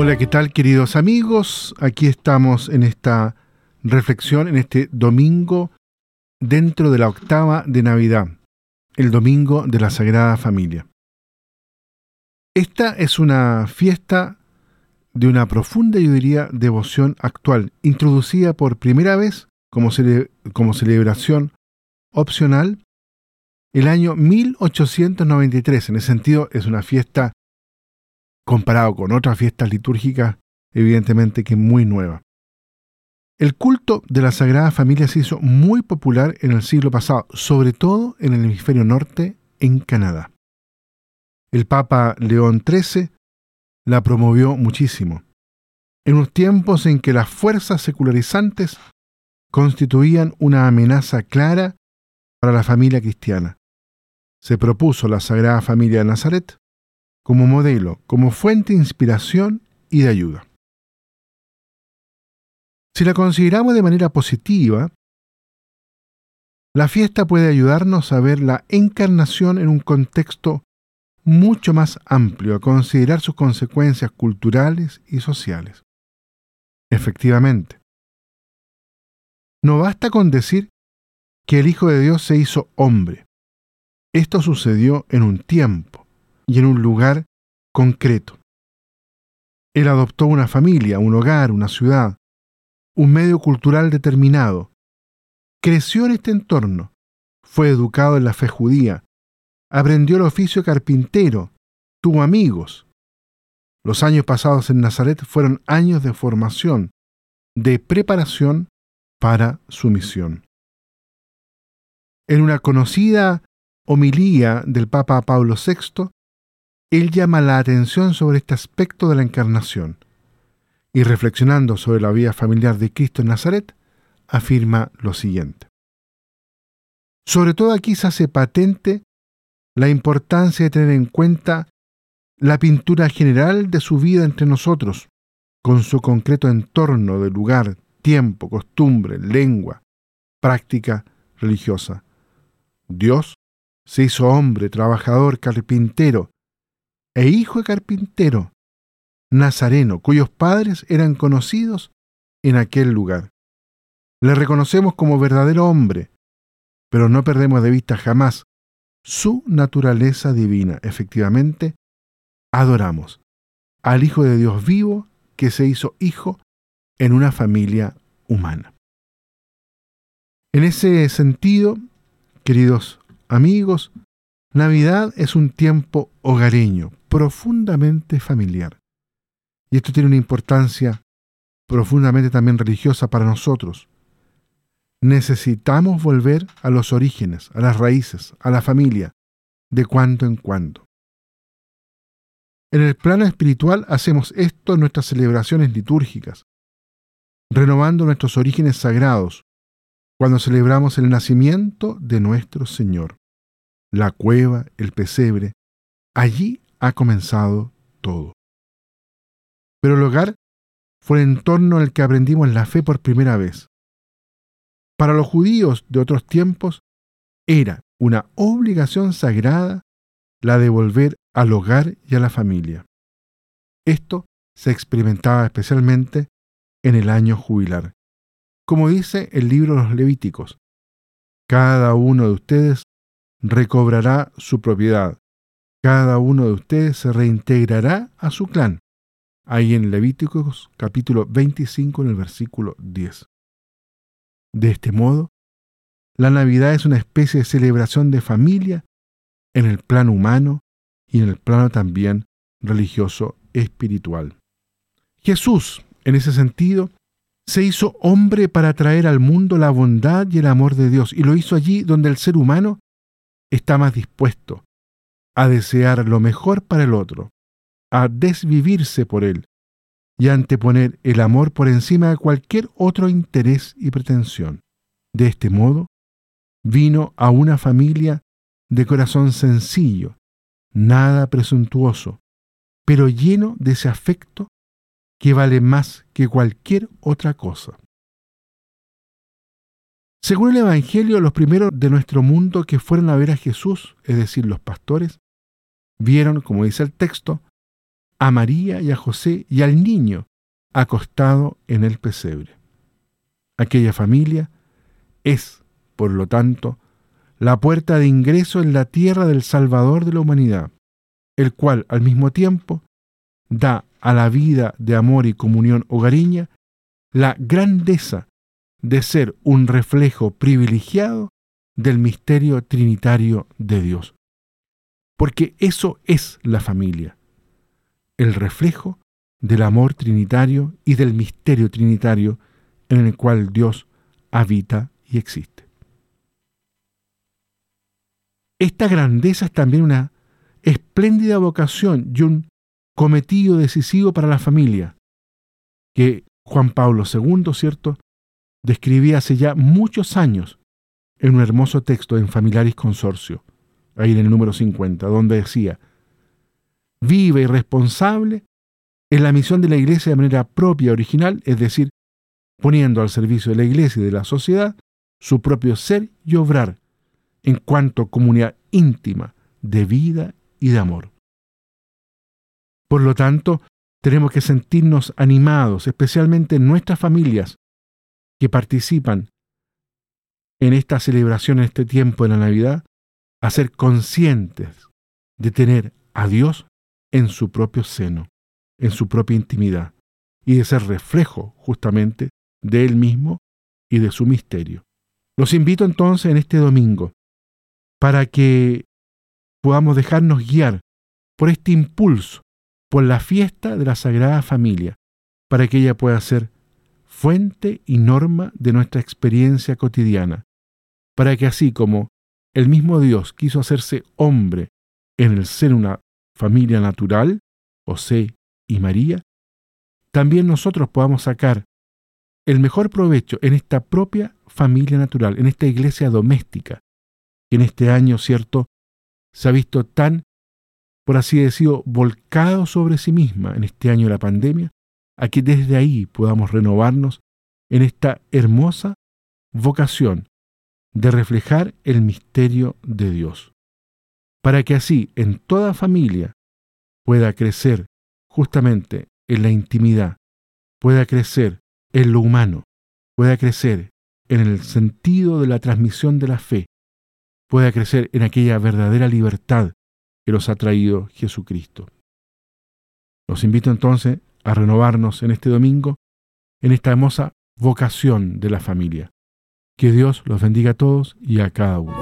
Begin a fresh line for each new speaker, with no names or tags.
Hola, ¿qué tal queridos amigos? Aquí estamos en esta reflexión, en este domingo dentro de la octava de Navidad, el domingo de la Sagrada Familia. Esta es una fiesta de una profunda, yo diría, devoción actual, introducida por primera vez como, como celebración opcional el año 1893. En ese sentido, es una fiesta, comparado con otras fiestas litúrgicas, evidentemente que muy nueva. El culto de la Sagrada Familia se hizo muy popular en el siglo pasado, sobre todo en el hemisferio norte, en Canadá. El Papa León XIII la promovió muchísimo, en unos tiempos en que las fuerzas secularizantes constituían una amenaza clara para la familia cristiana. Se propuso la Sagrada Familia de Nazaret como modelo, como fuente de inspiración y de ayuda. Si la consideramos de manera positiva, la fiesta puede ayudarnos a ver la encarnación en un contexto mucho más amplio, a considerar sus consecuencias culturales y sociales. Efectivamente, no basta con decir que el Hijo de Dios se hizo hombre. Esto sucedió en un tiempo y en un lugar concreto. Él adoptó una familia, un hogar, una ciudad, un medio cultural determinado. Creció en este entorno, fue educado en la fe judía, aprendió el oficio carpintero, tuvo amigos. Los años pasados en Nazaret fueron años de formación, de preparación para su misión. En una conocida homilía del Papa Pablo VI, él llama la atención sobre este aspecto de la encarnación y reflexionando sobre la vida familiar de Cristo en Nazaret, afirma lo siguiente. Sobre todo aquí se hace patente la importancia de tener en cuenta la pintura general de su vida entre nosotros, con su concreto entorno de lugar, tiempo, costumbre, lengua, práctica religiosa. Dios se hizo hombre, trabajador, carpintero, e hijo de carpintero, nazareno, cuyos padres eran conocidos en aquel lugar. Le reconocemos como verdadero hombre, pero no perdemos de vista jamás su naturaleza divina. Efectivamente, adoramos al Hijo de Dios vivo que se hizo hijo en una familia humana. En ese sentido, queridos amigos, Navidad es un tiempo hogareño, profundamente familiar. Y esto tiene una importancia profundamente también religiosa para nosotros. Necesitamos volver a los orígenes, a las raíces, a la familia, de cuando en cuando. En el plano espiritual hacemos esto en nuestras celebraciones litúrgicas, renovando nuestros orígenes sagrados, cuando celebramos el nacimiento de nuestro Señor. La cueva, el pesebre, allí ha comenzado todo. Pero el hogar fue el entorno en el que aprendimos la fe por primera vez. Para los judíos de otros tiempos era una obligación sagrada la de volver al hogar y a la familia. Esto se experimentaba especialmente en el año jubilar. Como dice el libro de los Levíticos, cada uno de ustedes recobrará su propiedad, cada uno de ustedes se reintegrará a su clan, ahí en Levíticos capítulo 25 en el versículo 10. De este modo, la Navidad es una especie de celebración de familia en el plano humano y en el plano también religioso espiritual. Jesús, en ese sentido, se hizo hombre para traer al mundo la bondad y el amor de Dios, y lo hizo allí donde el ser humano está más dispuesto a desear lo mejor para el otro, a desvivirse por él y anteponer el amor por encima de cualquier otro interés y pretensión. De este modo, vino a una familia de corazón sencillo, nada presuntuoso, pero lleno de ese afecto que vale más que cualquier otra cosa. Según el Evangelio, los primeros de nuestro mundo que fueron a ver a Jesús, es decir, los pastores, vieron, como dice el texto, a María y a José y al niño acostado en el pesebre. Aquella familia es, por lo tanto, la puerta de ingreso en la tierra del Salvador de la humanidad, el cual al mismo tiempo da a la vida de amor y comunión hogareña la grandeza de ser un reflejo privilegiado del misterio trinitario de Dios. Porque eso es la familia, el reflejo del amor trinitario y del misterio trinitario en el cual Dios habita y existe. Esta grandeza es también una espléndida vocación y un cometido decisivo para la familia, que Juan Pablo II, ¿cierto?, describía hace ya muchos años en un hermoso texto en Familiaris Consorcio, ahí en el número 50, donde decía, vive y responsable en la misión de la Iglesia de manera propia, original, es decir, poniendo al servicio de la Iglesia y de la sociedad su propio ser y obrar en cuanto comunidad íntima de vida y de amor. Por lo tanto, tenemos que sentirnos animados, especialmente en nuestras familias que participan en esta celebración, en este tiempo de la Navidad, a ser conscientes de tener a Dios en su propio seno, en su propia intimidad, y de ser reflejo justamente de Él mismo y de su misterio. Los invito entonces en este domingo para que podamos dejarnos guiar por este impulso, por la fiesta de la Sagrada Familia, para que ella pueda ser fuente y norma de nuestra experiencia cotidiana, para que así como el mismo Dios quiso hacerse hombre en el ser una familia natural, José y María, también nosotros podamos sacar el mejor provecho en esta propia familia natural, en esta iglesia doméstica, que en este año, cierto, se ha visto tan, por así decirlo, volcado sobre sí misma en este año de la pandemia, a que desde ahí podamos renovarnos en esta hermosa vocación de reflejar el misterio de Dios, para que así en toda familia pueda crecer justamente en la intimidad, pueda crecer en lo humano, pueda crecer en el sentido de la transmisión de la fe, pueda crecer en aquella verdadera libertad que nos ha traído Jesucristo. Los invito entonces a renovarnos en este domingo en esta hermosa vocación de la familia. Que Dios los bendiga a todos y a cada uno.